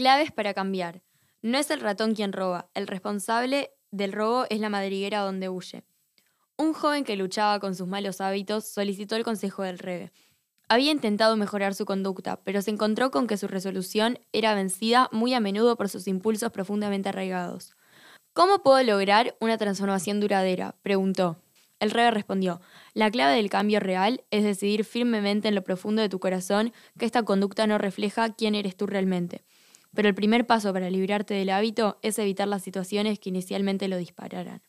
Claves para cambiar. No es el ratón quien roba, el responsable del robo es la madriguera donde huye. Un joven que luchaba con sus malos hábitos solicitó el consejo del rebe. Había intentado mejorar su conducta, pero se encontró con que su resolución era vencida muy a menudo por sus impulsos profundamente arraigados. ¿Cómo puedo lograr una transformación duradera? preguntó. El rebe respondió, la clave del cambio real es decidir firmemente en lo profundo de tu corazón que esta conducta no refleja quién eres tú realmente. Pero el primer paso para librarte del hábito es evitar las situaciones que inicialmente lo dispararan.